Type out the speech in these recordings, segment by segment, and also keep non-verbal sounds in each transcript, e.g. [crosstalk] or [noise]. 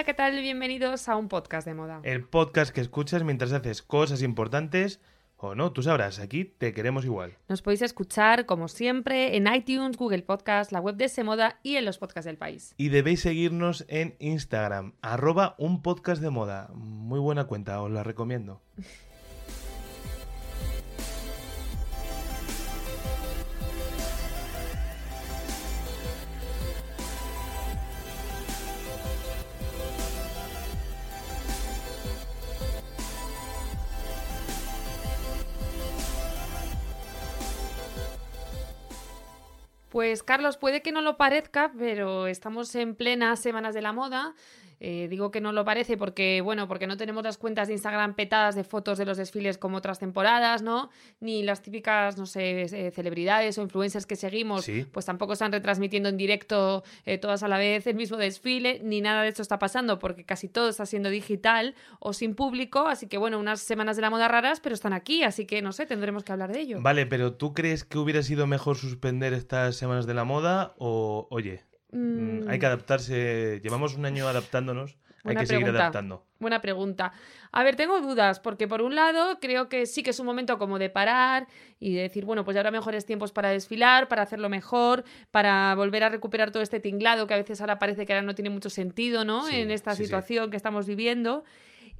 Hola, ¿qué tal? Bienvenidos a un podcast de moda. El podcast que escuchas mientras haces cosas importantes o no, tú sabrás, aquí te queremos igual. Nos podéis escuchar, como siempre, en iTunes, Google Podcast, la web de Semoda y en los podcasts del país. Y debéis seguirnos en Instagram, arroba un podcast de moda. Muy buena cuenta, os la recomiendo. [laughs] Pues Carlos, puede que no lo parezca, pero estamos en plenas semanas de la moda. Eh, digo que no lo parece porque, bueno, porque no tenemos las cuentas de Instagram petadas de fotos de los desfiles como otras temporadas, ¿no? Ni las típicas, no sé, eh, celebridades o influencers que seguimos, pues tampoco están retransmitiendo en directo eh, todas a la vez el mismo desfile, ni nada de esto está pasando porque casi todo está siendo digital o sin público, así que bueno, unas semanas de la moda raras, pero están aquí, así que no sé, tendremos que hablar de ello. Vale, pero ¿tú crees que hubiera sido mejor suspender estas semanas de la moda o, oye, Mm, hay que adaptarse. Llevamos un año adaptándonos. hay que seguir adaptando. Buena pregunta. A ver, tengo dudas, porque por un lado creo que sí que es un momento como de parar y de decir, bueno, pues ya habrá mejores tiempos para desfilar, para hacerlo mejor, para volver a recuperar todo este tinglado que a veces ahora parece que ahora no tiene mucho sentido, ¿no? en esta situación que estamos viviendo.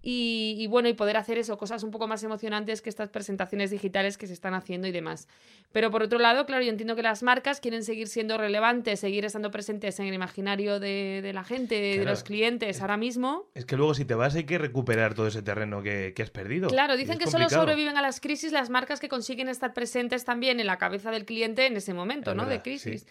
Y, bueno, y poder hacer eso, cosas un poco más emocionantes que estas presentaciones digitales que se están haciendo y demás. Pero por otro lado, claro, yo entiendo que las marcas quieren seguir siendo relevantes, seguir estando presentes en el imaginario de, la gente, de los clientes ahora mismo. Es que luego si te vas hay que recuperar todo ese terreno que, has perdido. Claro, dicen que solo sobreviven a las crisis las marcas que consiguen estar presentes también en la cabeza del cliente en ese momento, ¿no? de crisis.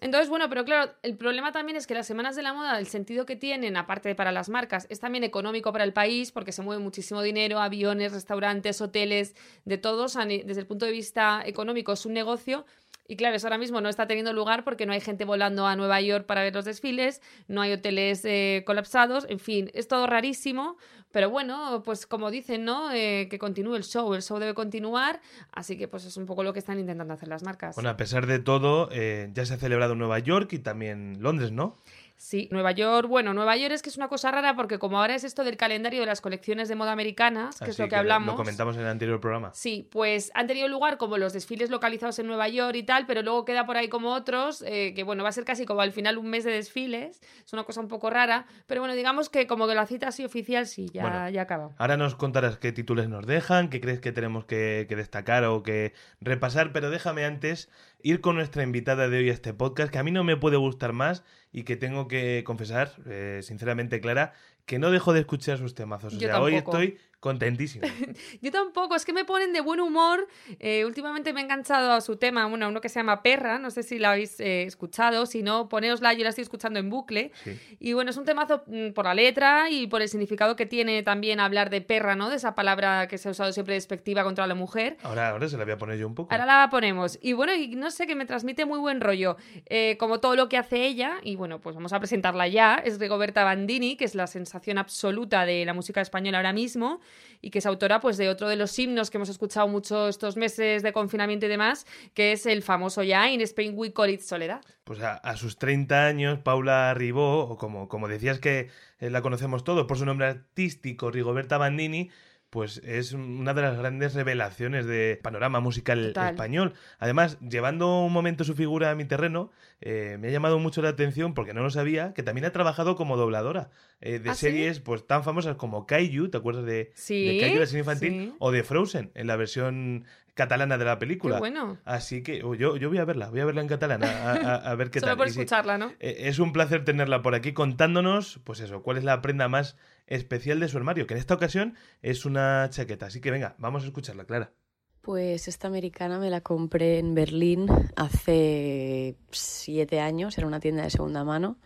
Entonces, bueno, pero claro, el problema también es que las semanas de la moda, el sentido que tienen, aparte de para las marcas, es también económico para el país porque se mueve muchísimo dinero, aviones, restaurantes, hoteles, de todos, desde el punto de vista económico es un negocio. Y claro, eso ahora mismo no está teniendo lugar porque no hay gente volando a Nueva York para ver los desfiles, no hay hoteles eh, colapsados, en fin, es todo rarísimo, pero bueno, pues como dicen, ¿no? Eh, que continúe el show, el show debe continuar, así que pues es un poco lo que están intentando hacer las marcas. Bueno, a pesar de todo, eh, ya se ha celebrado en Nueva York y también Londres, ¿no? Sí, Nueva York, bueno, Nueva York es que es una cosa rara porque como ahora es esto del calendario de las colecciones de moda americanas, que es lo que, hablamos. Lo comentamos en el anterior programa. Sí, pues han tenido lugar como los desfiles localizados en Nueva York y tal, pero luego queda por ahí como otros, eh, que bueno, va a ser casi como al final un mes de desfiles, es una cosa un poco rara, pero bueno, digamos que como que la cita así oficial sí, ya, ya acaba. Ahora nos contarás qué títulos nos dejan, qué crees que tenemos que, que destacar o que repasar, pero déjame antes ir con nuestra invitada de hoy a este podcast, que a mí no me puede gustar más y que tengo que confesar, eh, sinceramente, Clara, que no dejo de escuchar sus temazos. O sea, hoy estoy contentísimo. [laughs] Yo tampoco, es que me ponen de buen humor. Eh, últimamente me he enganchado a su tema, bueno, uno que se llama Perra, no sé si la habéis eh, escuchado, si no, poneosla, yo la estoy escuchando en bucle. Y bueno, es un temazo mm, por la letra y por el significado que tiene también hablar de perra, ¿no? De esa palabra que se ha usado siempre despectiva contra la mujer. Ahora, ahora se la voy a poner yo un poco. Ahora la ponemos. Y bueno, y no sé, que me transmite muy buen rollo, eh, como todo lo que hace ella. Y bueno, pues vamos a presentarla ya. Es Rigoberta Bandini, que es la sensación absoluta de la música española ahora mismo y que es autora pues de otro de los himnos que hemos escuchado mucho estos meses de confinamiento y demás, que es el famoso ya In Spain We Call It Soledad. Pues a, sus 30 años, Paula Ribó, o como, como decías que eh, la conocemos todos por su nombre artístico, Rigoberta Bandini, pues es una de las grandes revelaciones de panorama musical español. Además, llevando un momento su figura a mi terreno, eh, me ha llamado mucho la atención, porque no lo sabía, que también ha trabajado como dobladora eh, de ¿Ah, series pues tan famosas como Kaiju, ¿te acuerdas de, ¿Sí? Kaiju, la serie infantil? O de Frozen, en la versión catalana de la película. Qué bueno. Así que oh, yo, yo voy a verla, voy a verla en catalana, a, ver qué [laughs] tal. Solo por escucharla, ¿no? Eh, es un placer tenerla por aquí contándonos, pues eso, cuál es la prenda más especial de su armario, que en esta ocasión es una chaqueta. Así que venga, vamos a escucharla, Clara. Pues esta americana me la compré en Berlín hace siete años, era una tienda de segunda mano,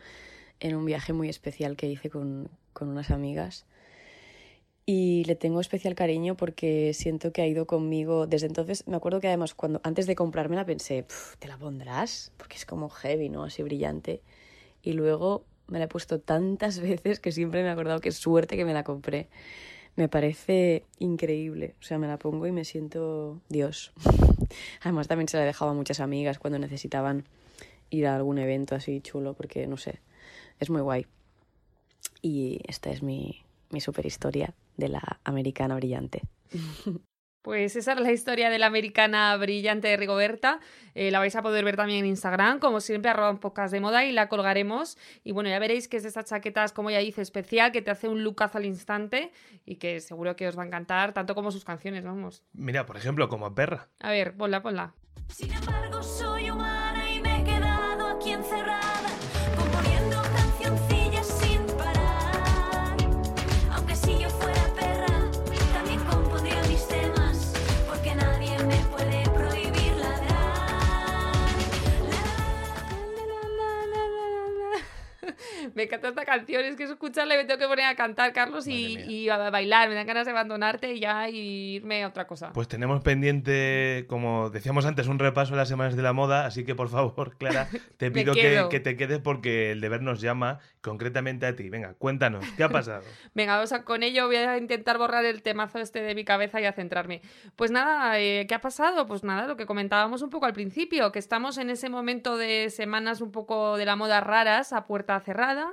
en un viaje muy especial que hice con, con unas amigas. Y le tengo especial cariño porque siento que ha ido conmigo desde entonces. Me acuerdo que además cuando antes de comprármela pensé, ¿te la pondrás? Porque es como heavy, ¿no? Así brillante. Y luego me la he puesto tantas [laughs] veces que siempre me he acordado qué suerte que me la compré. Me parece increíble. O sea, me la pongo y me siento Dios. [laughs] Además también se la he dejado a muchas amigas cuando necesitaban ir a algún evento así chulo porque, no sé, es muy guay. Y esta es mi, mi super historia de la americana brillante. [laughs] Pues esa es la historia de la americana brillante de Rigoberta. Eh, la vais a poder ver también en Instagram, como siempre, arroba un podcast de moda y la colgaremos. Y bueno, ya veréis que es de estas chaquetas, como ya dice, especial, que te hace un lookazo al instante y que seguro que os va a encantar, tanto como sus canciones, vamos. Mira, por ejemplo, como perra. A ver, ponla, ponla. Sin embargo, soy me encanta esta canción, es que escucharla y me tengo que poner a cantar, Carlos, y, a bailar. Me dan ganas de abandonarte y ya irme a otra cosa. Pues tenemos pendiente, como decíamos antes, un repaso de las semanas de la moda, así que por favor, [laughs] Clara, [laughs] te pido que, te quedes porque el deber nos llama concretamente a ti. Venga, cuéntanos, ¿qué ha pasado? [laughs] Venga, o sea, con ello voy a intentar borrar el temazo este de mi cabeza y a centrarme. Pues nada, eh, ¿qué ha pasado? Pues nada, lo que comentábamos un poco al principio, que estamos en ese momento de semanas un poco de la moda raras a puerta cerrada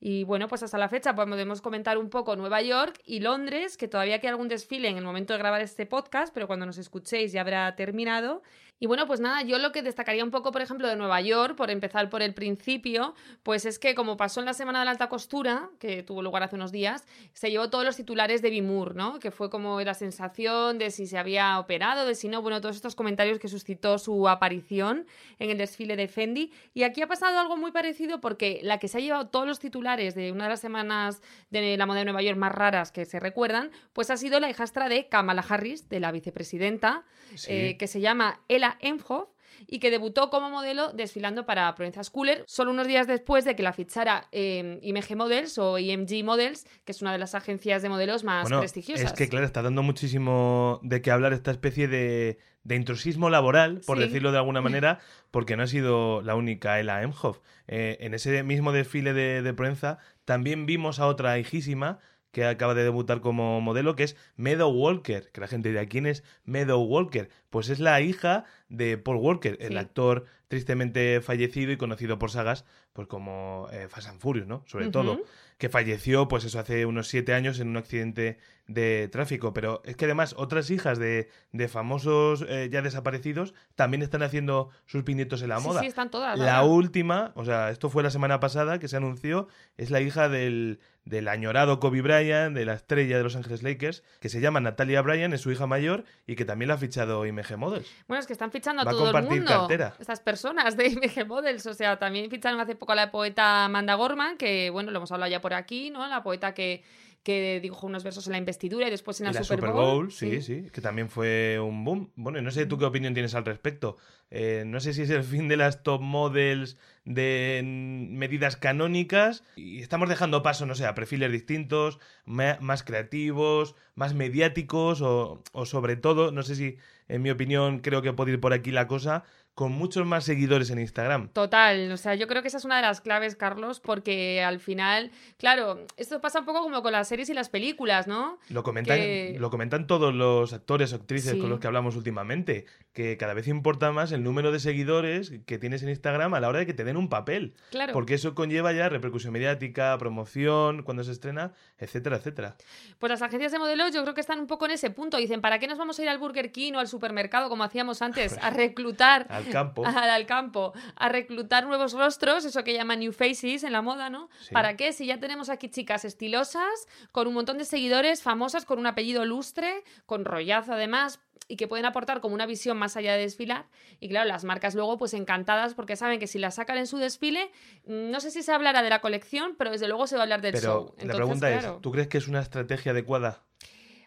y bueno, pues hasta la fecha podemos comentar un poco Nueva York y Londres, que todavía queda algún desfile en el momento de grabar este podcast, pero cuando nos escuchéis ya habrá terminado. Y bueno, pues nada, yo lo que destacaría un poco, por ejemplo, de Nueva York, por empezar por el principio, pues es que como pasó en la Semana de la Alta Costura, que tuvo lugar hace unos días, se llevó todos los titulares de Bimur, ¿no? Que fue como la sensación de si se había operado, de si no, bueno, todos estos comentarios que suscitó su aparición en el desfile de Fendi. Y aquí ha pasado algo muy parecido porque la que se ha llevado todos los titulares de una de las semanas de la moda de Nueva York más raras que se recuerdan, pues ha sido la hijastra de Kamala Harris, de la vicepresidenta, eh, que se llama Ella Emhoff y que debutó como modelo desfilando para Provenza Schooler solo unos días después de que la fichara eh, IMG Models o IMG Models, que es una de las agencias de modelos más prestigiosas. Es que, claro, está dando muchísimo de qué hablar esta especie de, intrusismo laboral, por decirlo de alguna [laughs] manera, porque no ha sido la única Ella Emhoff. Eh, en ese mismo desfile de, de Provenza también vimos a otra hijísima que acaba de debutar como modelo, que es Meadow Walker. Que la gente dirá, ¿quién es Meadow Walker? Pues es la hija de Paul Walker, el actor tristemente fallecido y conocido por sagas pues como eh, Fast and Furious, ¿no? Sobre todo, que falleció pues eso hace unos siete años en un accidente de tráfico, pero es que además otras hijas de, de famosos eh, ya desaparecidos también están haciendo sus pinitos en la moda. Sí, están todas. La última, o sea, esto fue la semana pasada que se anunció, es la hija del, del añorado Kobe Bryant, de la estrella de Los Ángeles Lakers, que se llama Natalia Bryan, es su hija mayor y que también la ha fichado IMG Models. Bueno, es que están fichando a todo el mundo. Estas personas de IMG Models, o sea, también ficharon hace poco a la poeta Amanda Gorman, que bueno, lo hemos hablado ya por aquí, ¿no? La poeta que que dijo unos versos en la investidura y después en la, Super, Bowl. sí, sí, que también fue un boom. Bueno, no sé tú qué opinión tienes al respecto. Eh, no sé si es el fin de las top models de medidas canónicas y estamos dejando paso, no sé, a perfiles distintos, más creativos, más mediáticos o, o sobre todo, no sé si en mi opinión creo que puede ir por aquí la cosa, con muchos más seguidores en Instagram. Total, o sea, yo creo que esa es una de las claves, Carlos, porque al final, claro, esto pasa un poco como con las series y las películas, ¿no? Lo comentan, lo comentan todos los actores o actrices con los que hablamos últimamente, que cada vez importa más el número de seguidores que tienes en Instagram a la hora de que te den un papel. Claro. Porque eso conlleva ya repercusión mediática, promoción, cuando se estrena, etcétera, etcétera. Pues las agencias de modelos yo creo que están un poco en ese punto. Dicen, ¿para qué nos vamos a ir al Burger King o al supermercado como hacíamos antes? A [laughs] reclutar campo. [laughs] al campo, a reclutar nuevos rostros, eso que llaman new faces en la moda, ¿no? ¿Para qué? Si ya tenemos aquí chicas estilosas, con un montón de seguidores, famosas, con un apellido lustre, con rollazo además, y que pueden aportar como una visión más allá de desfilar. Y claro, las marcas luego pues encantadas porque saben que si la sacan en su desfile, mm, no sé si se hablará de la colección, pero desde luego se va a hablar del pero show. la pregunta es, ¿tú crees que es una estrategia adecuada?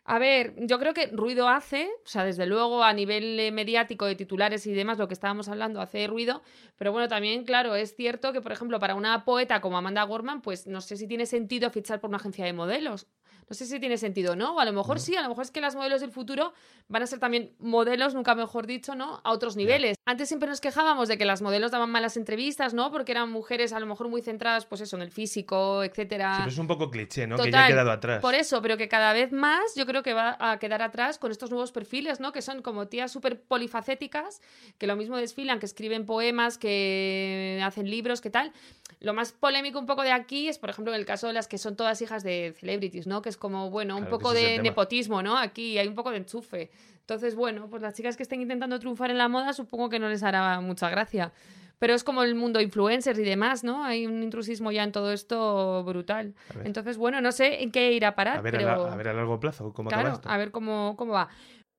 A ver, yo creo que ruido hace, o sea, desde luego a nivel eh, mediático de titulares y demás, lo que estábamos hablando hace ruido, pero bueno, también, claro, es cierto que, por ejemplo, para una poeta como Amanda Gorman, pues no sé si tiene sentido fichar por una agencia de modelos. No sé si tiene sentido, ¿no? O a lo mejor sí, a lo mejor es que las modelos del futuro van a ser también modelos, nunca mejor dicho, ¿no? A otros niveles. Antes siempre nos quejábamos de que las modelos daban malas entrevistas, ¿no? Porque eran mujeres a lo mejor muy centradas, pues eso, en el físico, etcétera. Sí, es un poco cliché, ¿no? que ya ha quedado atrás. Por eso, pero que cada vez más yo creo que va a quedar atrás con estos nuevos perfiles, ¿no? Que son como tías súper polifacéticas, que lo mismo desfilan, que escriben poemas, que hacen libros, que tal. Lo más polémico un poco de aquí es, por ejemplo, en el caso de las que son todas hijas de celebrities, ¿no? Que es como, bueno, un poco de nepotismo, ¿no? Aquí hay un poco de enchufe. Entonces, bueno, pues las chicas que estén intentando triunfar en la moda supongo que no les hará mucha gracia. Pero es como el mundo influencers y demás, ¿no? Hay un intrusismo ya en todo esto brutal. Entonces, bueno, no sé en qué irá a parar. A ver, a, a, ver a largo plazo cómo claro, a ver cómo, cómo va.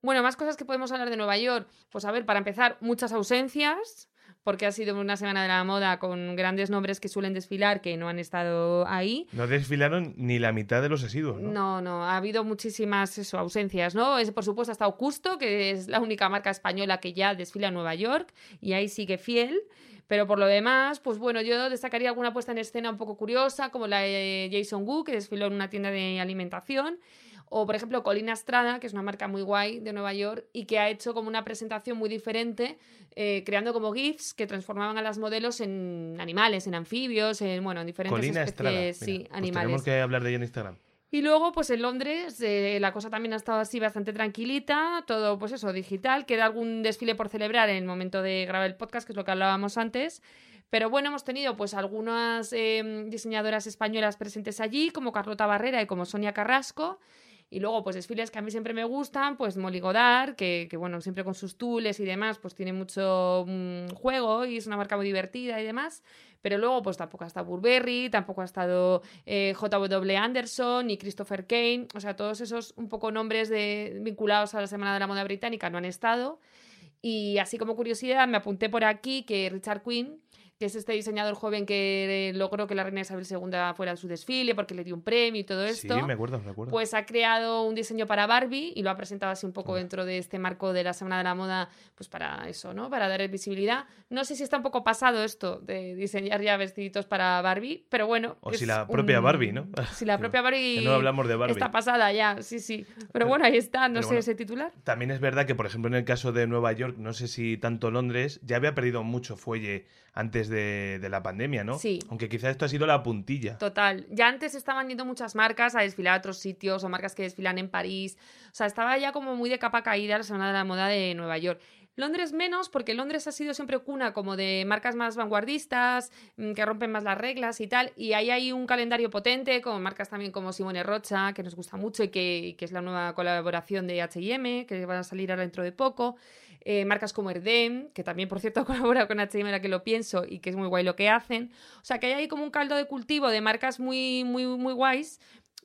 Bueno, más cosas que podemos hablar de Nueva York. Pues a ver, para empezar, muchas ausencias porque ha sido una semana de la moda con grandes nombres que suelen desfilar que no han estado ahí. No desfilaron ni la mitad de los asiduos, ¿no? No, no, ha habido muchísimas eso, ausencias, ¿no? Es, por supuesto ha estado Custo, que es la única marca española que ya desfila en Nueva York y ahí sigue fiel. Pero por lo demás, pues bueno, yo destacaría alguna puesta en escena un poco curiosa, como la de Jason Wu, que desfiló en una tienda de alimentación. O, por ejemplo, Colina Estrada, que es una marca muy guay de Nueva York y que ha hecho como una presentación muy diferente, eh, creando como GIFs que transformaban a las modelos en animales, en anfibios, en, bueno, en diferentes Colina especies sí, pues animales. tenemos que hablar de ella en Instagram. Y luego, pues en Londres, eh, la cosa también ha estado así bastante tranquilita, todo, pues eso, digital. Queda algún desfile por celebrar en el momento de grabar el podcast, que es lo que hablábamos antes. Pero bueno, hemos tenido pues algunas em, diseñadoras españolas presentes allí, como Carlota Barrera y como Sonia Carrasco. Y luego, pues desfiles que a mí siempre me gustan, pues Molly Godard, que, bueno, siempre con sus tules y demás, pues tiene mucho mm, juego y es una marca muy divertida y demás. Pero luego, pues tampoco ha estado Burberry, tampoco ha estado eh, JW Anderson ni Christopher Kane. O sea, todos esos un poco nombres de, vinculados a la Semana de la Moda Británica no han estado. Y así como curiosidad, me apunté por aquí que Richard Quinn que es este diseñador joven que logró que la reina Isabel II fuera a su desfile porque le dio un premio y todo esto. Sí, me acuerdo, me acuerdo. Pues ha creado un diseño para Barbie y lo ha presentado así un poco dentro de este marco de la Semana de la Moda, pues para eso, ¿no? Para dar visibilidad. No sé si está un poco pasado esto de diseñar ya vestiditos para Barbie, pero bueno. O si la propia Barbie, ¿no? [laughs] Si la [laughs] propia Barbie. no hablamos de Barbie. Está pasada ya, sí, sí. Pero bueno, ahí está, no sé ese titular. También es verdad que, por ejemplo, en el caso de Nueva York, no sé si tanto Londres, ya había perdido mucho fuelle antes de, la pandemia, ¿no? Sí. Aunque quizás esto ha sido la puntilla. Total. Ya antes estaban yendo muchas marcas a desfilar a otros sitios o marcas que desfilan en París. O sea, estaba ya como muy de capa caída la Semana de la Moda de Nueva York. Londres menos, porque Londres ha sido siempre cuna como de marcas más vanguardistas, mm, que rompen más las reglas y tal. Y ahí hay un calendario potente, con marcas también como Simone Rocha, que nos gusta mucho y que, que es la nueva colaboración de HM, que va a salir ahora dentro de poco. Eh, marcas como Erdem, que también, por cierto, [laughs] colabora con H&M, la que lo pienso, y que es muy guay lo que hacen. O sea, que hay ahí como un caldo de cultivo de marcas muy, muy, muy guays,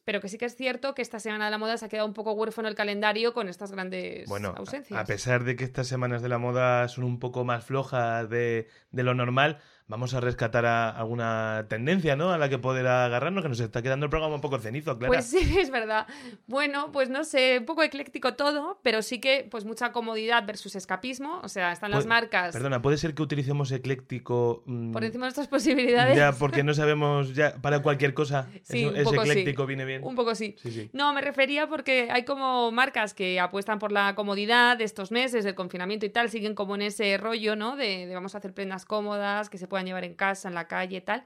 pero que sí que es cierto que esta semana de la moda se ha quedado un poco huérfano el calendario con estas grandes bueno, ausencias. A pesar de que estas semanas de la moda son un poco más flojas de, de lo normal, vamos a rescatar a alguna tendencia, ¿no? A la que poder agarrarnos, que nos está quedando el programa un poco cenizo, claro. Pues sí, [laughs] es verdad. Bueno, pues no sé, un poco ecléctico todo, pero sí que pues mucha comodidad versus escapismo, o sea, están las marcas... Perdona, ¿puede ser que utilicemos ecléctico... Mm, por encima de nuestras posibilidades? Ya, [laughs] porque no sabemos, ya, para cualquier cosa, sí, es, ecléctico, viene bien. Un poco sí. sí, sí. No, me refería porque hay como marcas que apuestan por la comodidad de estos meses, del confinamiento y tal, siguen como en ese rollo, ¿no? De, de vamos a hacer prendas cómodas, que se puedan llevar en casa, en la calle, tal.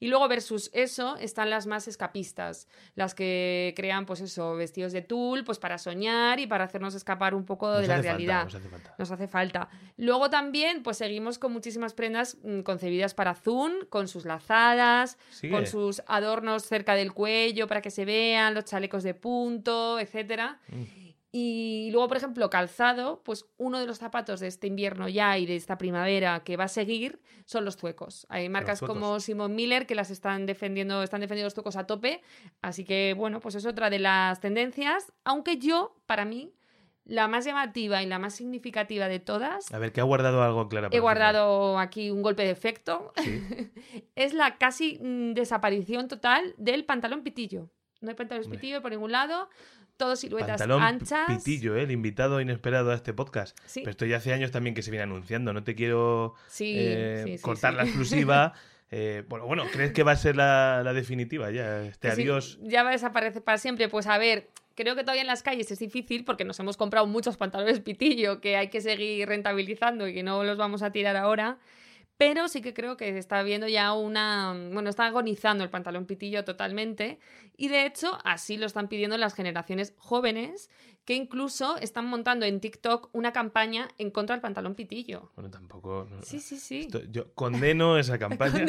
Y luego versus eso están las más escapistas, las que crean pues eso, vestidos de tul, pues para soñar y para hacernos escapar un poco de la realidad. nos, hace falta. nos hace falta. Luego también pues seguimos con muchísimas prendas mm, concebidas para Zoom, con sus lazadas, con sus adornos cerca del cuello para que se vean, los chalecos de punto, etcétera. Mm. Y luego, por ejemplo, calzado, pues uno de los zapatos de este invierno ya y de esta primavera que va a seguir son los zuecos. Hay marcas como Simon Miller que las están defendiendo, están defendiendo los zuecos a tope. Así que, bueno, pues es otra de las tendencias. Aunque yo, para mí, la más llamativa y la más significativa de todas. A ver, que ha guardado algo claro. He guardado aquí un golpe de efecto. [laughs] es la casi mm, desaparición total del pantalón pitillo. No hay pantalón pitillo por ningún lado todo siluetas Pantalón anchas. Pitillo, ¿eh? el invitado inesperado a este podcast. Pero esto ya hace años también que se viene anunciando. No te quiero sí, eh, cortar la exclusiva. [laughs] Eh, bueno, bueno, ¿crees que va a ser la, definitiva ya? Este adiós. ya va a desaparecer para siempre. Pues a ver, creo que todavía en las calles es difícil porque nos hemos comprado muchos pantalones pitillo que hay que seguir rentabilizando y que no los vamos a tirar ahora. Pero sí que creo que está viendo ya una. Bueno, está agonizando el pantalón pitillo totalmente. Y de hecho, así lo están pidiendo las generaciones jóvenes, que incluso están montando en TikTok una campaña en contra del pantalón pitillo. Bueno, tampoco. sí, sí, sí. yo condeno esa [laughs] campaña.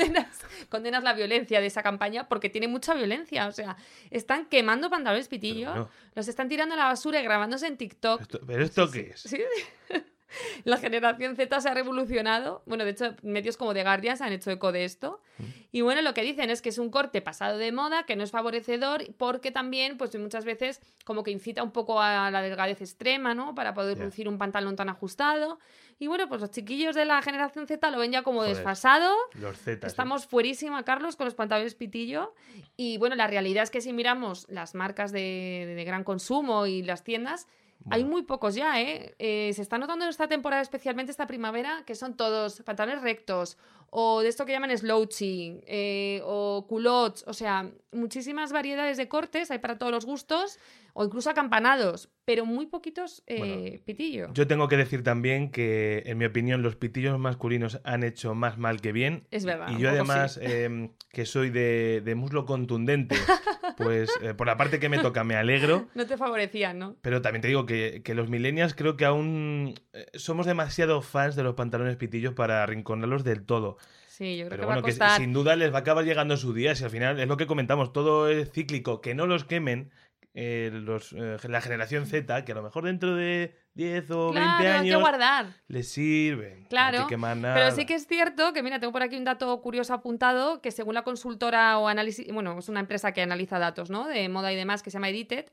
condenas, la violencia de esa campaña porque tiene mucha violencia. O sea, están quemando pantalones pitillo, los están tirando a la basura y grabándose en TikTok. ¿Pero esto qué es? Sí. [laughs] [laughs] la generación Z se ha revolucionado. Bueno, de hecho, medios como The Guardian se han hecho eco de esto. Mm. Y bueno, lo que dicen es que es un corte pasado de moda, que no es favorecedor, porque también, pues muchas veces, como que incita un poco a la delgadez extrema, ¿no? Para poder lucir un pantalón tan ajustado. Y bueno, pues los chiquillos de la generación Z lo ven ya como desfasado. Los Z. Estamos fuerísima, Carlos, con los pantalones pitillo. Y bueno, la realidad es que si miramos las marcas de gran consumo y las tiendas, hay muy pocos ya, ¿eh? ¿eh? Se está notando en esta temporada, especialmente esta primavera, que son todos pantalones rectos, o de esto que llaman slouchy, eh, o culottes, o sea, muchísimas variedades de cortes, hay para todos los gustos, o incluso acampanados, pero muy poquitos eh, pitillos. Yo tengo que decir también que, en mi opinión, los pitillos masculinos han hecho más mal que bien. Es verdad. Y yo además, em, que soy de, muslo contundente, [laughs] pues eh, por la parte que me toca me alegro. [laughs] No te favorecían, ¿no? Pero también te digo que, los millennials creo que aún eh, somos demasiado fans de los pantalones pitillos para arrinconarlos del todo. Sí, yo creo Pero que bueno, va a costar... que sin duda les va a acabar llegando su día. Si al final es lo que comentamos, todo es cíclico, que no los quemen eh, los, eh, la generación Z, que a lo mejor dentro de 10 o 20 años guardar. les sirven. Claro, pero sí que es cierto que, mira, tengo por aquí un dato curioso apuntado, que según la consultora o análisis, bueno, es una empresa que analiza datos, ¿no? De moda y demás, que se llama Edited,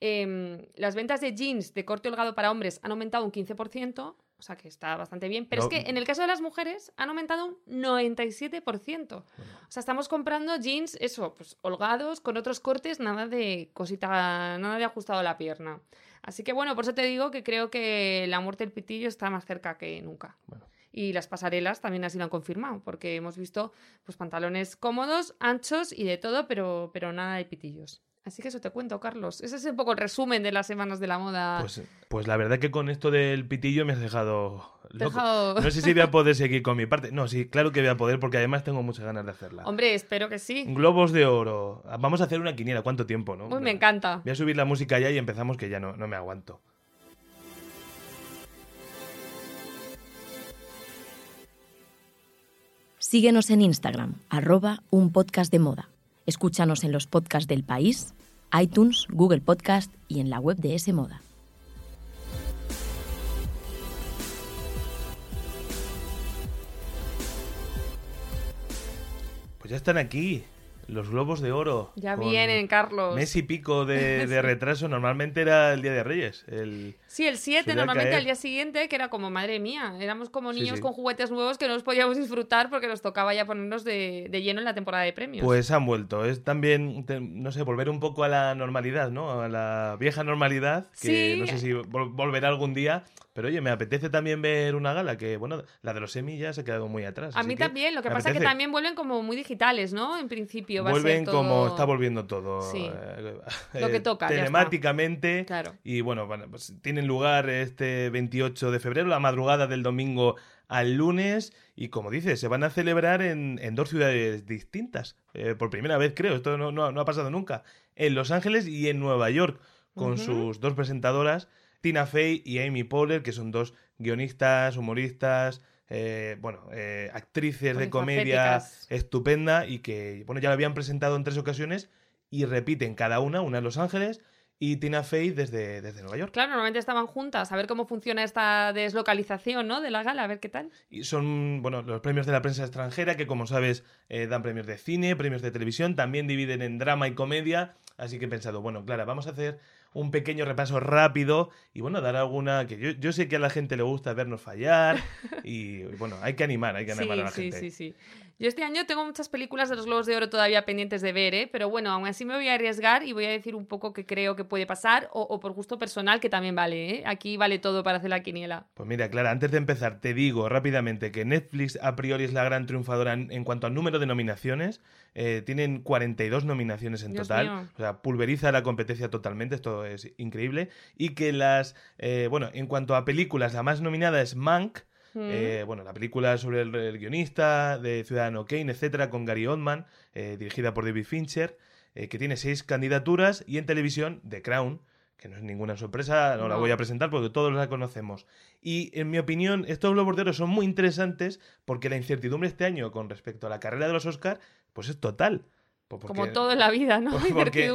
em, las ventas de jeans de corte holgado para hombres han aumentado un 15%, o sea que está bastante bien. Pero es que en el caso de las mujeres han aumentado un 97%. O sea, estamos comprando jeans, eso, pues holgados, con otros cortes, nada de cosita, nada de ajustado a la pierna. Así que bueno, por eso te digo que creo que la muerte del pitillo está más cerca que nunca. Y las pasarelas también así lo han confirmado, porque hemos visto pues pantalones cómodos, anchos y de todo, pero, pero nada de pitillos. Así que eso te cuento, Carlos. Ese es un poco el resumen de las semanas de la moda. Pues, pues la verdad que con esto del pitillo me has dejado loco. No sé si voy a poder seguir con mi parte. No, sí, claro que voy a poder porque además tengo muchas ganas de hacerla. Hombre, espero que sí. Globos de oro. Vamos a hacer una quiniela. ¿Cuánto tiempo, no? Uy, me encanta. Voy a subir la música ya y empezamos que ya no, no me aguanto. Síguenos en Instagram, arroba un podcast de moda. Escúchanos en los podcasts del país, iTunes, Google Podcast y en la web de S Moda. Pues ya están aquí. Los globos de oro. Ya vienen, Carlos. Mes y pico de, [laughs] retraso. Normalmente era el Día de Reyes. El, sí, el 7, normalmente al día siguiente, que era como, madre mía, éramos como niños con juguetes nuevos que no los podíamos disfrutar porque nos tocaba ya ponernos de, lleno en la temporada de premios. Pues han vuelto. Es también, no sé, volver un poco a la normalidad, ¿no? A la vieja normalidad, que no sé si volverá algún día. Pero oye, me apetece también ver una gala que, bueno, la de los semillas se ha quedado muy atrás. A mí también, lo que pasa es que también vuelven como muy digitales, ¿no? En principio. Va vuelven a ser como está volviendo todo. Sí. Eh, lo que toca. Telemáticamente. Claro. Y bueno, bueno pues tienen lugar este 28 de febrero, la madrugada del domingo al lunes. Y como dices, se van a celebrar en, dos ciudades distintas. Eh, por primera vez, creo. Esto no, no, ha pasado nunca. En Los Ángeles y en Nueva York. Con sus dos presentadoras Tina Fey y Amy Poehler, que son dos guionistas, humoristas, eh, bueno, eh, actrices de comedia estupenda y que, bueno, ya la habían presentado en tres ocasiones y repiten cada una, una en Los Ángeles y Tina Fey desde, desde Nueva York. Claro, normalmente estaban juntas, a ver cómo funciona esta deslocalización ¿no? de la gala, a ver qué tal. Y son, bueno, los premios de la prensa extranjera, que como sabes, eh, dan premios de cine, premios de televisión, también dividen en drama y comedia, así que he pensado, bueno, Clara, vamos a hacer un pequeño repaso rápido y bueno, dar alguna que yo, yo sé que a la gente le gusta vernos fallar [laughs] y bueno, hay que animar, hay que animar a la sí, gente. Sí, sí, sí. Yo este año tengo muchas películas de los Globos de Oro todavía pendientes de ver, ¿eh? pero bueno, aún así me voy a arriesgar y voy a decir un poco qué creo que puede pasar o, o por gusto personal que también vale. ¿eh? Aquí vale todo para hacer la quiniela. Pues mira, Clara, antes de empezar, te digo rápidamente que Netflix a priori es la gran triunfadora en, en cuanto al número de nominaciones. Eh, tienen 42 nominaciones en Dios total. mío. O sea, pulveriza la competencia totalmente. Esto es increíble. Y que las. eh, bueno, en cuanto a películas, la más nominada es Mank. Mm. Eh, bueno, la película sobre el, el guionista de Ciudadano Kane, etcétera, con Gary Oldman, eh, dirigida por David Fincher, eh, que tiene seis candidaturas, y en televisión, The Crown, que no es ninguna sorpresa, no, la voy a presentar porque todos la conocemos. Y en mi opinión, estos globos de oro son muy interesantes porque la incertidumbre este año con respecto a la carrera de los Oscars, pues es total. Pues porque- Como todo en la vida, ¿no? pues [laughs] porque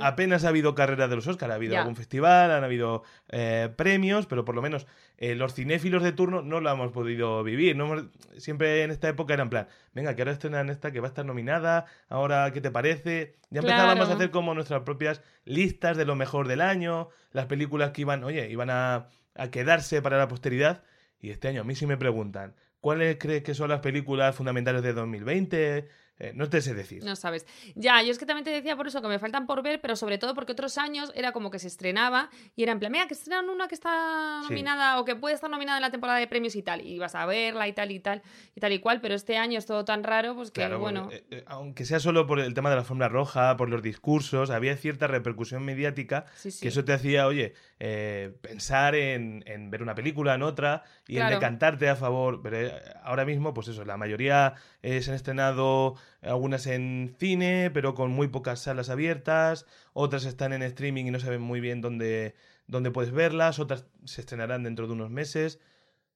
a- apenas ha habido carrera de los Oscar, ha habido Ya. algún festival, han habido eh, premios, pero por lo menos eh, los cinéfilos de turno no lo hemos podido vivir. No hemos- siempre en esta época era en plan, venga, que ahora estrenan esta que va a estar nominada, ahora qué te parece. Ya empezábamos Claro. a hacer como nuestras propias listas de lo mejor del año, las películas que iban, oye, iban a, a quedarse para la posteridad. Y este año a mí sí me preguntan, ¿cuáles crees que son las películas fundamentales de 2020? Eh, no te sé decir. No sabes. Ya, yo es que también te decía por eso que me faltan por ver, pero sobre todo porque otros años era como que se estrenaba y era en plan, mira, que estrenan una que está Sí. nominada o que puede estar nominada en la temporada de premios y tal, y vas a verla y tal y tal y tal y cual, pero este año es todo tan raro, pues que Claro, bueno. eh, eh, aunque sea solo por el tema de la alfombra roja, por los discursos, había cierta repercusión mediática Sí, sí. que eso te hacía, oye, eh, pensar en, en ver una película, en otra, y Claro. en decantarte a favor. Pero ahora mismo, pues eso, la mayoría se han estrenado algunas en cine, pero con muy pocas salas abiertas, otras están en streaming y no saben muy bien dónde, dónde puedes verlas, otras se estrenarán dentro de unos meses.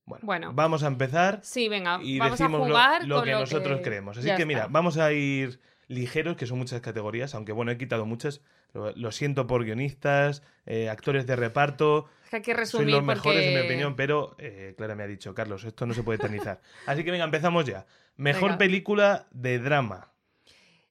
Bueno, Bueno. vamos a empezar Sí, venga, y vamos a decimos jugar lo, con que nosotros creemos. Así Ya que está. mira, vamos a ir ligeros, que son muchas categorías, aunque bueno, he quitado muchas. Lo, lo siento por guionistas, eh, actores de reparto. Que hay que Soy resumir los mejores en mi opinión, pero eh, Clara me ha dicho, Carlos, esto no se puede eternizar. [laughs] Así que venga, empezamos ya. Mejor Venga. película de drama.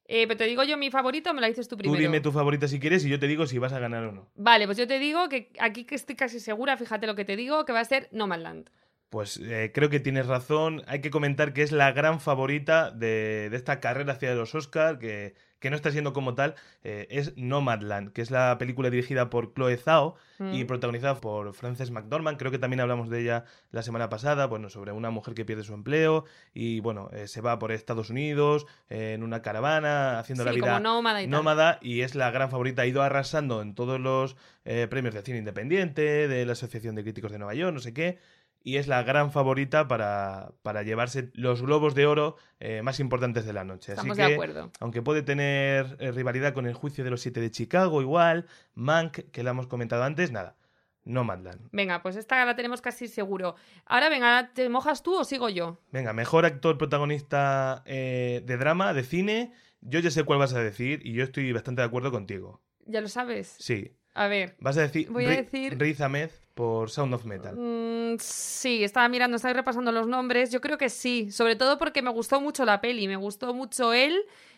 Eh, pero te digo yo mi favorito o me la dices tú Tú primero. dime tu favorita si quieres y yo te digo si vas a ganar o no. Vale, pues yo te digo que aquí que estoy casi segura, fíjate lo que te digo, que va a ser Nomadland. Pues eh, creo que tienes razón. Hay que comentar que es la gran favorita de, de esta carrera hacia los Oscars, que, que no está siendo como tal. eh, es Nomadland, que es la película dirigida por Chloe Zhao y Mm. protagonizada por Frances McDormand. Creo que también hablamos de ella la semana pasada, bueno, sobre una mujer que pierde su empleo y, bueno, eh, se va por Estados Unidos en una caravana, haciendo la vida como nómada y tal. nómada y es la gran favorita. Ha ido arrasando en todos los eh, premios de cine independiente, de la Asociación de Críticos de Nueva York, no sé qué. Y es la gran favorita para, para llevarse los globos de oro eh, más importantes de la noche. Estamos Así que, de acuerdo. aunque puede tener eh, rivalidad con el juicio de los siete de Chicago, igual, Mank, que la hemos comentado antes, nada. Nomadland. Venga, pues esta la tenemos casi seguro. Ahora, venga, ¿te mojas tú o sigo yo? Venga, mejor actor protagonista eh, de drama, de cine. Yo ya sé cuál vas a decir y yo estoy bastante de acuerdo contigo. ¿Ya lo sabes? Sí. A ver. Vas a decir, Voy a decir- Riz Ahmed por Sound of Metal. Mm, sí, estaba mirando, estaba repasando los nombres. Yo creo que sí, sobre todo porque me gustó mucho la peli, me gustó mucho él,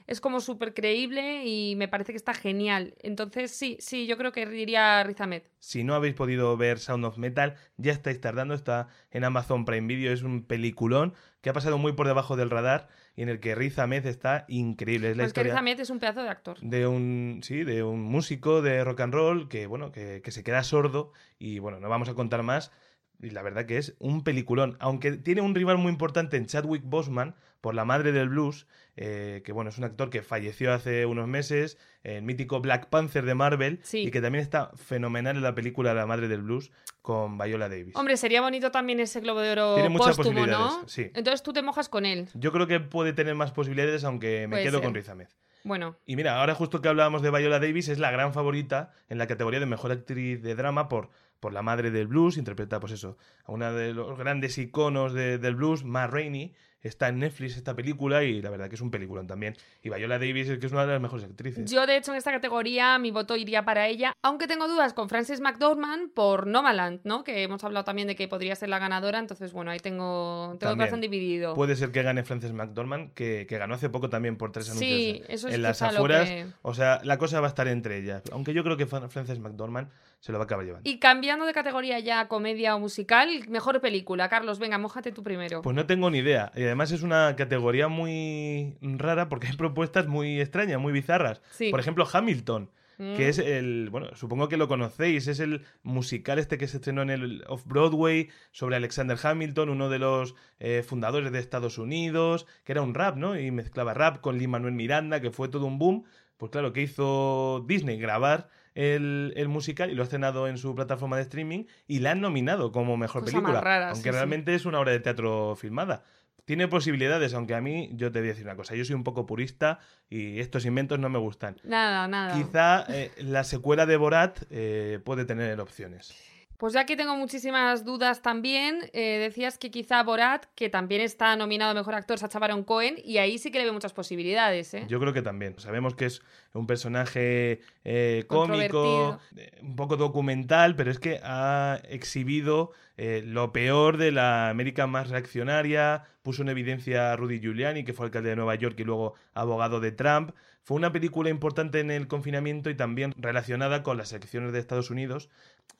es como súper creíble y me parece que está genial. Entonces sí, sí, yo creo que diría Riz Ahmed. Si no habéis podido ver Sound of Metal, ya estáis tardando. Está en Amazon Prime Video. Es un peliculón que ha pasado muy por debajo del radar y en el que Riz Ahmed está increíble. Es la Pues que Riz historia Ahmed es un pedazo de actor. de un sí de un músico de rock and roll que bueno que, que se queda sordo y bueno no vamos a contar más y la verdad que es un peliculón aunque tiene un rival muy importante en Chadwick Boseman por la madre del blues eh, que bueno es un actor que falleció hace unos meses el mítico Black Panther de Marvel Sí. y que también está fenomenal en la película La madre del blues con Viola Davis Hombre, sería bonito también ese Globo de Oro Tiene muchas póstumo, ¿no? sí. Entonces tú te mojas con él. yo creo que puede tener más posibilidades aunque me Puede quedo ser. con Riz Ahmed Bueno, Y mira, ahora justo que hablábamos de Viola Davis, es la gran favorita en la categoría de mejor actriz de drama por, por la madre del blues, interpreta, pues eso, a una de los grandes iconos del blues, Ma Rainey, está en Netflix esta película y la verdad que es un peliculón también. Y Viola Davis es que es una de las mejores actrices. Yo, de hecho, en esta categoría mi voto iría para ella, aunque tengo dudas con Frances McDormand por Nomaland, ¿no? Que hemos hablado también de que podría ser la ganadora, entonces, bueno, ahí tengo, tengo el corazón dividido. Puede ser que gane Frances McDormand, que, que ganó hace poco también por tres anuncios sí, eso es en las afueras. O sea, la cosa va a estar entre ellas. Aunque yo creo que Frances McDormand se lo va a acabar llevando. Y cambiando de categoría ya comedia o musical, mejor película. Carlos, venga, mójate tú primero. Pues no tengo ni idea. Y además es una categoría muy rara porque hay propuestas muy extrañas, muy bizarras. Por ejemplo, Hamilton. Que mm. es el, bueno, supongo que lo conocéis, es el musical este que se estrenó en el Off-Broadway sobre Alexander Hamilton, uno de los eh, fundadores de Estados Unidos, que era un rap, ¿no? Y mezclaba rap con Lin Manuel Miranda, que fue todo un boom. Pues claro, ¿qué hizo Disney? Grabar el, musical y lo ha estrenado en su plataforma de streaming y la han nominado como mejor película. aunque realmente es una obra de teatro filmada. Tiene posibilidades, aunque a mí, yo te voy a decir una cosa, yo soy un poco purista y estos inventos no me gustan. Nada, nada. Quizá eh, la secuela de Borat eh, puede tener opciones. Pues ya que tengo muchísimas dudas también, eh, decías que quizá Borat, que también está nominado a Mejor Actor, Sacha Baron Cohen, y ahí sí que le veo muchas posibilidades. ¿eh? Yo creo que también. Sabemos que es un personaje eh, cómico, un poco documental, pero es que ha exhibido lo peor de la América más reaccionaria, puso en evidencia a Rudy Giuliani, que fue alcalde de Nueva York y luego abogado de Trump. Fue una película importante en el confinamiento y también relacionada con las elecciones de Estados Unidos,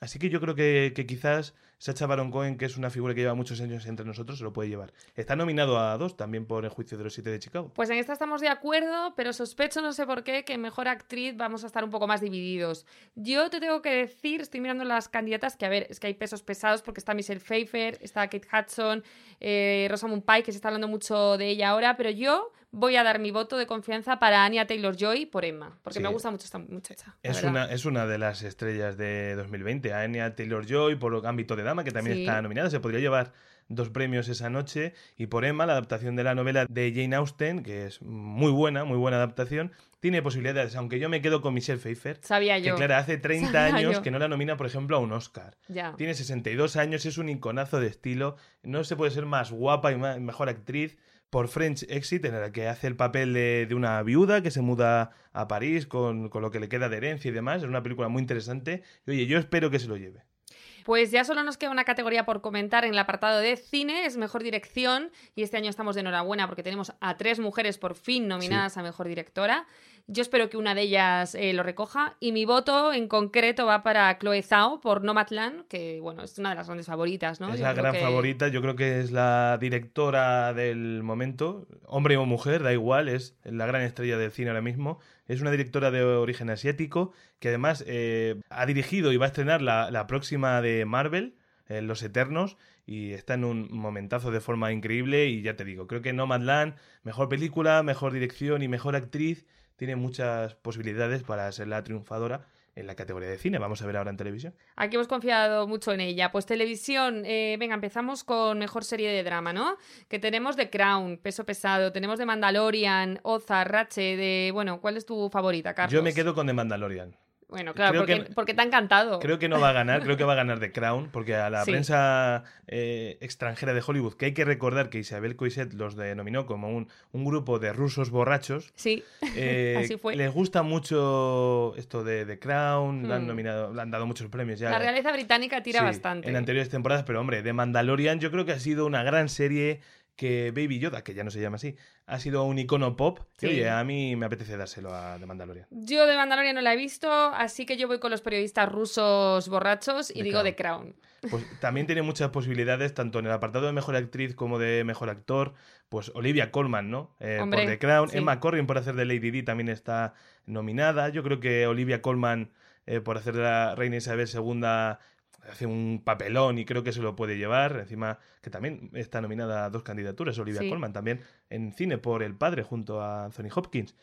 Así que yo creo que, quizás Sacha Baron Cohen, que es una figura que lleva muchos años entre nosotros, se lo puede llevar. Está nominado a dos también por el juicio de los siete de Chicago. Pues en esta estamos de acuerdo, pero sospecho, no sé por qué, que mejor actriz vamos a estar un poco más divididos. Yo te tengo que decir, estoy mirando las candidatas, que a ver, es que hay pesos pesados porque está Michelle Pfeiffer, está Kate Hudson, eh, Rosamund Pike, que se está hablando mucho de ella ahora, pero yo voy a dar mi voto de confianza para Anya Taylor Joy por Emma, porque me gusta mucho esta muchacha. Es una, es una de las estrellas de 2020, Anya Taylor Joy por Ámbito de Dama, que también está nominada, se podría llevar dos premios esa noche, y por Emma, la adaptación de la novela de Jane Austen, que es muy buena, muy buena adaptación, tiene posibilidades, aunque yo me quedo con Michelle Pfeiffer. Sabía yo. Que claro, hace [laughs] 30 años que no la nomina, por ejemplo, a un Oscar. Tiene 62 años, es un iconazo de estilo, no se puede ser más guapa y mejor actriz por French Exit, en el que hace el papel de, una viuda que se muda a París con, con, lo que le queda de herencia y demás. Es una película muy interesante. Y oye, yo espero que se lo lleve. Pues ya solo nos queda una categoría por comentar en el apartado de cine, es mejor dirección, y este año estamos de enhorabuena porque tenemos a tres mujeres por fin nominadas a mejor directora. Yo espero que una de ellas eh, lo recoja. Y mi voto en concreto va para Chloe Zhao por Nomadland, que bueno, es una de las grandes favoritas, ¿no? Es la gran favorita, yo creo que es la directora del momento, hombre o mujer, da igual, es la gran estrella del cine ahora mismo. Es una directora de origen asiático que además eh, ha dirigido y va a estrenar la, próxima de Marvel, eh, Los Eternos, y está en un momentazo de forma increíble. Y ya te digo, creo que Nomadland, mejor película, mejor dirección y mejor actriz tiene muchas posibilidades para ser la triunfadora en la categoría de cine. Vamos a ver ahora en televisión. Aquí hemos confiado mucho en ella. Pues televisión, eh, venga, empezamos con mejor serie de drama, ¿no? Que tenemos The Crown, peso pesado, tenemos The Mandalorian, Oza, Rache, de... Bueno, ¿cuál es tu favorita, Carlos? Yo me quedo con The Mandalorian. Bueno, claro, porque, te ha encantado. Creo que no va a ganar, creo que va a ganar The Crown, porque a la prensa eh, extranjera de Hollywood, que hay que recordar que Isabel Coixet los denominó como un, un grupo de rusos borrachos. Sí, eh, [laughs] así fue. Les gusta mucho esto de The Crown, le, han hmm. nominado, le han dado muchos premios ya. La realeza británica tira bastante. En anteriores temporadas, pero hombre, The Mandalorian yo creo que ha sido una gran serie que Baby Yoda, que ya no se llama así, ha sido un icono pop. Que, oye, a mí me apetece dárselo a The Mandalorian. Yo de Mandalorian no la he visto, así que yo voy con los periodistas rusos borrachos y digo The Crown. Pues también tiene muchas posibilidades, tanto en el apartado de mejor actriz como de mejor actor. Pues Olivia Colman, ¿no? Eh, por The Crown. Emma Corrin por hacer de Lady Di también está nominada. Yo creo que Olivia Colman eh, por hacer de la Reina Isabel II hace un papelón y creo que se lo puede llevar. Encima, que también está nominada a dos candidaturas, Olivia Colman, también en cine por El Padre junto a Anthony Hopkins.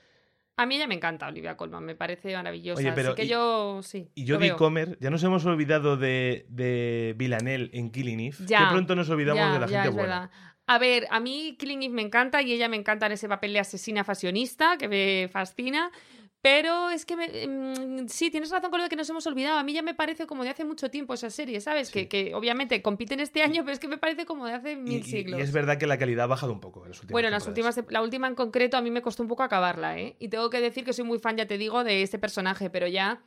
A mí ella me encanta Olivia Colman, me parece maravillosa. pero que yo sí. Y Jodie Comer, ya nos hemos olvidado de, de Villanelle en Killing Eve. Ya, que pronto nos olvidamos de la gente buena. A ver, a mí Killing Eve me encanta y ella me encanta en ese papel de asesina fashionista que me fascina. Pero es que mm, sí, tienes razón con lo de que nos hemos olvidado. A mí ya me parece como de hace mucho tiempo esa serie, ¿sabes? Que, que, obviamente compiten este año, pero es que me parece como de hace mil siglos. Y, es verdad que la calidad ha bajado un poco en las últimas Bueno, las últimas, la última en concreto a mí me costó un poco acabarla, ¿eh? Y tengo que decir que soy muy fan, ya te digo, de este personaje, pero ya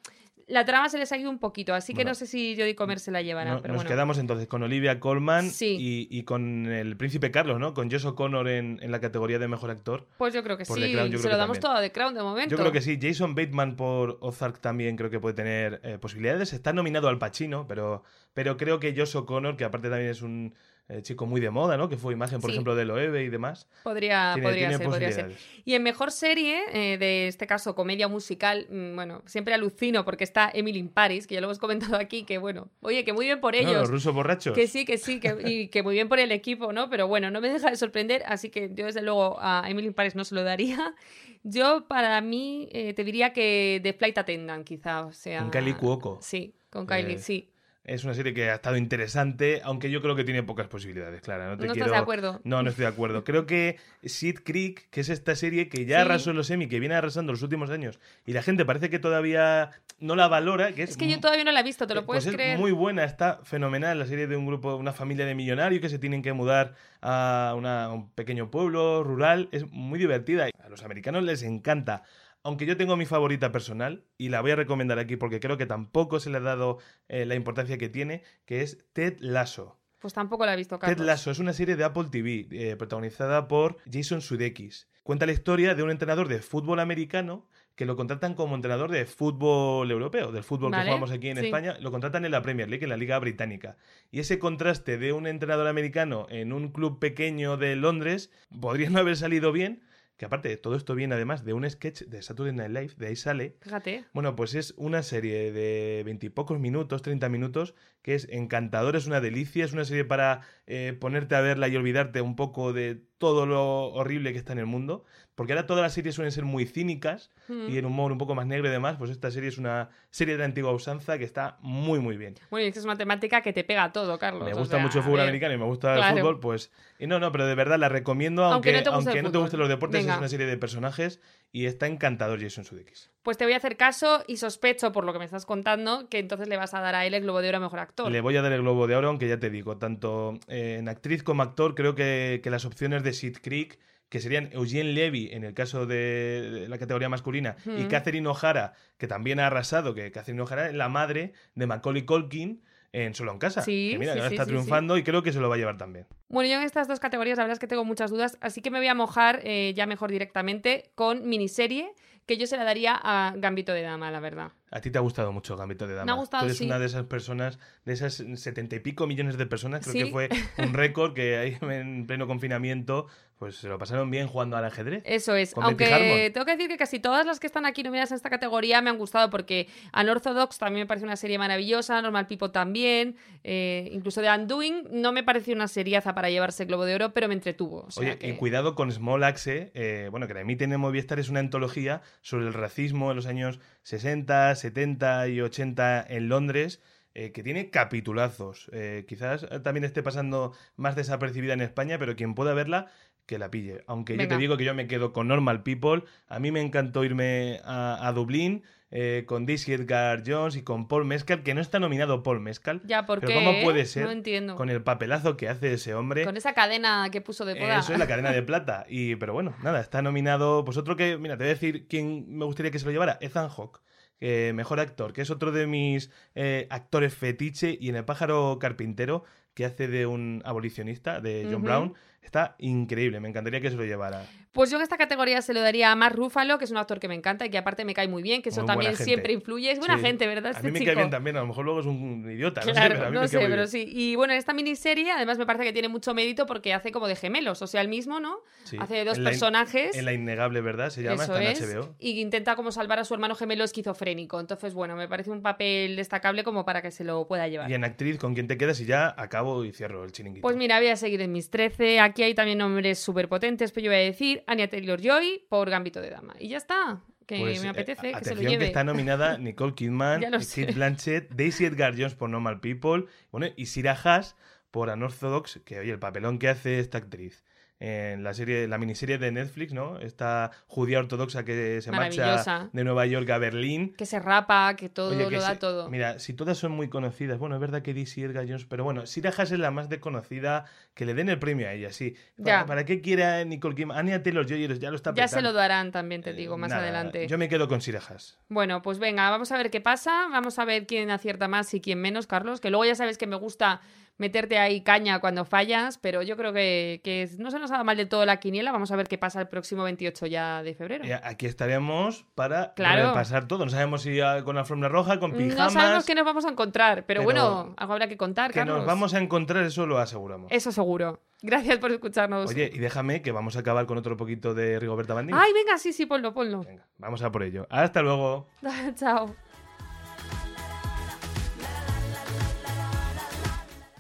la trama se les ha ido un poquito, así que no sé si Jodie Comer se la llevará. nos quedamos entonces con Olivia Colman y, con el príncipe Carlos, ¿no? Con Josh O'Connor en, la categoría de mejor actor. Pues yo creo que sí, se lo damos todo a The Crown de momento. Yo creo que sí. Jason Bateman por Ozark también creo que puede tener eh, posibilidades. Está nominado al Pacino, pero, pero creo que Josh O'Connor, que aparte también es un eh, chico muy de moda, ¿no? Que fue imagen, por ejemplo, de Loewe y demás. Podría, podría, ser, podría ser. Y en mejor serie, eh, de este caso, comedia musical, mm, bueno, siempre alucino porque está Emily in Paris, que ya lo hemos [laughs] comentado aquí, que bueno, oye, que muy bien por ellos. los rusos borrachos. Que sí, que sí, que, y que muy bien por el equipo, ¿no? Pero bueno, no me deja de sorprender, así que yo desde luego a Emily in Paris no se lo daría. [laughs] Yo, para mí, eh, te diría que The Flight Attendant, quizá, o sea... Con Kylie Cuoco. Sí, con Kylie, sí. Es una serie que ha estado interesante, aunque yo creo que tiene pocas posibilidades, Clara. No, te ¿No quiero... estás de acuerdo? No, no estoy de acuerdo. Creo que Sid Creek, que es esta serie que ya arrasó en los Emmy, que viene arrasando los últimos años, y la gente parece que todavía no la valora. Que es, es que yo todavía no la he visto, te lo eh, puedes pues creer. Es muy buena, está fenomenal. La serie de un grupo, una familia de millonarios que se tienen que mudar a, a un pequeño pueblo rural. Es muy divertida. A los americanos les encanta aunque yo tengo mi favorita personal y la voy a recomendar aquí porque creo que tampoco se le ha dado eh, la importancia que tiene, que es Ted Lasso. Pues tampoco la he visto, Carlos. Ted Lasso es una serie de Apple TV eh, protagonizada por Jason Sudeikis. Cuenta la historia de un entrenador de fútbol americano que lo contratan como entrenador de fútbol europeo, del fútbol que jugamos aquí en España, lo contratan en la Premier League, en la Liga Británica. Y ese contraste de un entrenador americano en un club pequeño de Londres podría no haber salido bien, que aparte todo esto viene además de un sketch de Saturday Night Live, de ahí sale. Fíjate. Bueno, pues es una serie de veintipocos minutos, 30 minutos, que es encantadora, es una delicia, es una serie para eh, ponerte a verla y olvidarte un poco de todo lo horrible que está en el mundo, porque ahora todas las series suelen ser muy cínicas mm. y en humor un poco más negro y demás, pues esta serie es una serie de antigua usanza que está muy muy bien. Bueno, y esta es una temática que te pega a todo, Carlos. Me gusta mucho el fútbol americano y me gusta el fútbol, pues... Y no, no, pero de verdad la recomiendo, aunque, aunque no te, gusten los deportes, es una serie de personajes y está encantador Jason Sudeikis. Pues te voy a hacer caso y sospecho, por lo que me estás contando, que entonces le vas a dar a él el Globo de Oro a Mejor Actor. Le voy a dar el Globo de Oro, aunque ya te digo, tanto eh, en actriz como actor, creo que, las opciones de Sid Creek, que serían Eugene Levy en el caso de, la categoría masculina, y Catherine O'Hara, que también ha arrasado, que Catherine O'Hara es la madre de Macaulay Culkin, en Solo en Casa. Sí, que mira, sí, ahora está triunfando y creo que se lo va a llevar también. Bueno, yo en estas dos categorías la verdad es que tengo muchas dudas, así que me voy a mojar eh, ya mejor directamente con miniserie que yo se la daría a Gambito de Dama, la verdad. A ti te ha gustado mucho Gambito de Dama. Me ha gustado, Tú eres una de esas personas, de esas setenta y pico millones de personas, creo que fue [laughs] un récord que ahí en pleno confinamiento pues se lo pasaron bien jugando al ajedrez. Eso es. Aunque tengo que decir que casi todas las que están aquí nominadas en esta categoría me han gustado porque Unorthodox también me parece una serie maravillosa, Normal People también, eh, incluso The Undoing no me pareció una seriaza para llevarse el Globo de Oro, pero me entretuvo. Oye, y cuidado con Small Axe, eh, bueno, que la emiten en Movistar, es una antología sobre el racismo en los años 60, 70 y 80 en Londres. Eh, que tiene capitulazos. quizás también esté pasando más desapercibida en España, pero quien pueda verla que la pille. Aunque yo te digo que yo me quedo con Normal People. A mí me encantó irme a, Dublín eh, con Daisy Edgar Jones y con Paul Mescal, que no está nominado Paul Mescal. Ya, porque Pero ¿cómo puede ser? No entiendo. Con el papelazo que hace ese hombre. Con esa cadena que puso de poda. Eso es la [laughs] cadena de plata. Y, pero bueno, nada, está nominado. Pues otro que, mira, te voy a decir quién me gustaría que se lo llevara. Ethan Hawke. mejor actor, que es otro de mis eh, actores fetiche y en El pájaro carpintero, que hace de un abolicionista, de John Brown, Está increíble, me encantaría que se lo llevara. Pues yo en esta categoría se lo daría a Mark Ruffalo, que es un actor que me encanta y que aparte me cae muy bien, que eso también siempre influye. Es buena gente, ¿verdad? a mí este me cae bien también, a lo mejor luego es un idiota. no sé, pero, a mí no me sé, pero sí. Y bueno, en esta miniserie además me parece que tiene mucho mérito porque hace como de gemelos, o sea, el mismo, ¿no? Hace dos personajes. En la innegable verdad se llama, está en HBO. Y intenta como salvar a su hermano gemelo esquizofrénico. Entonces, bueno, me parece un papel destacable como para que se lo pueda llevar. Y en actriz, ¿con quién te quedas? Y ya acabo y cierro el chiringuito. Pues mira, voy a seguir en mis 13. Aquí hay también nombres súper potentes, pero yo voy a decir Anya Taylor-Joy por Gambito de Dama. Y ya está. Que pues, me eh, apetece que se lo lleve. que está nominada Nicole Kidman, [laughs] Kate Blanchett, Daisy Edgar Jones por Normal People, bueno, y Sira Haas por Unorthodox, que oye, el papelón que hace esta actriz. En la serie, la miniserie de Netflix, ¿no? Esta judía ortodoxa que se marcha de Nueva York a Berlín. Que se rapa, que todo lo da todo. Mira, si todas son muy conocidas, bueno, es verdad que DC Edgar Jones, pero bueno, Sira Haas es la más desconocida, que le den el premio a ella, sí. ¿Para, ¿para qué quiera Nicole Kim? Anya Taylor-Joy ya lo está Ya se lo darán también, te digo, más adelante. Yo me quedo con Sira Haas. Bueno, pues venga, vamos a ver qué pasa, vamos a ver quién acierta más y quién menos, Carlos, que luego ya sabes que me gusta meterte ahí caña cuando fallas, pero yo creo que, no se nos ha dado mal de todo la quiniela. Vamos a ver qué pasa el próximo 28 ya de febrero. aquí estaremos para pasar todo. No sabemos si con la alfombra roja, con pijamas... No sabemos qué nos vamos a encontrar, pero, bueno, algo habrá que contar, Que nos vamos a encontrar, eso lo aseguramos. Eso seguro. Gracias por escucharnos. Oye, y déjame que vamos a acabar con otro poquito de Rigoberta Bandini. Ay, venga, sí, sí, ponlo, ponlo. Venga, vamos a por ello. Hasta luego. [laughs] Chao.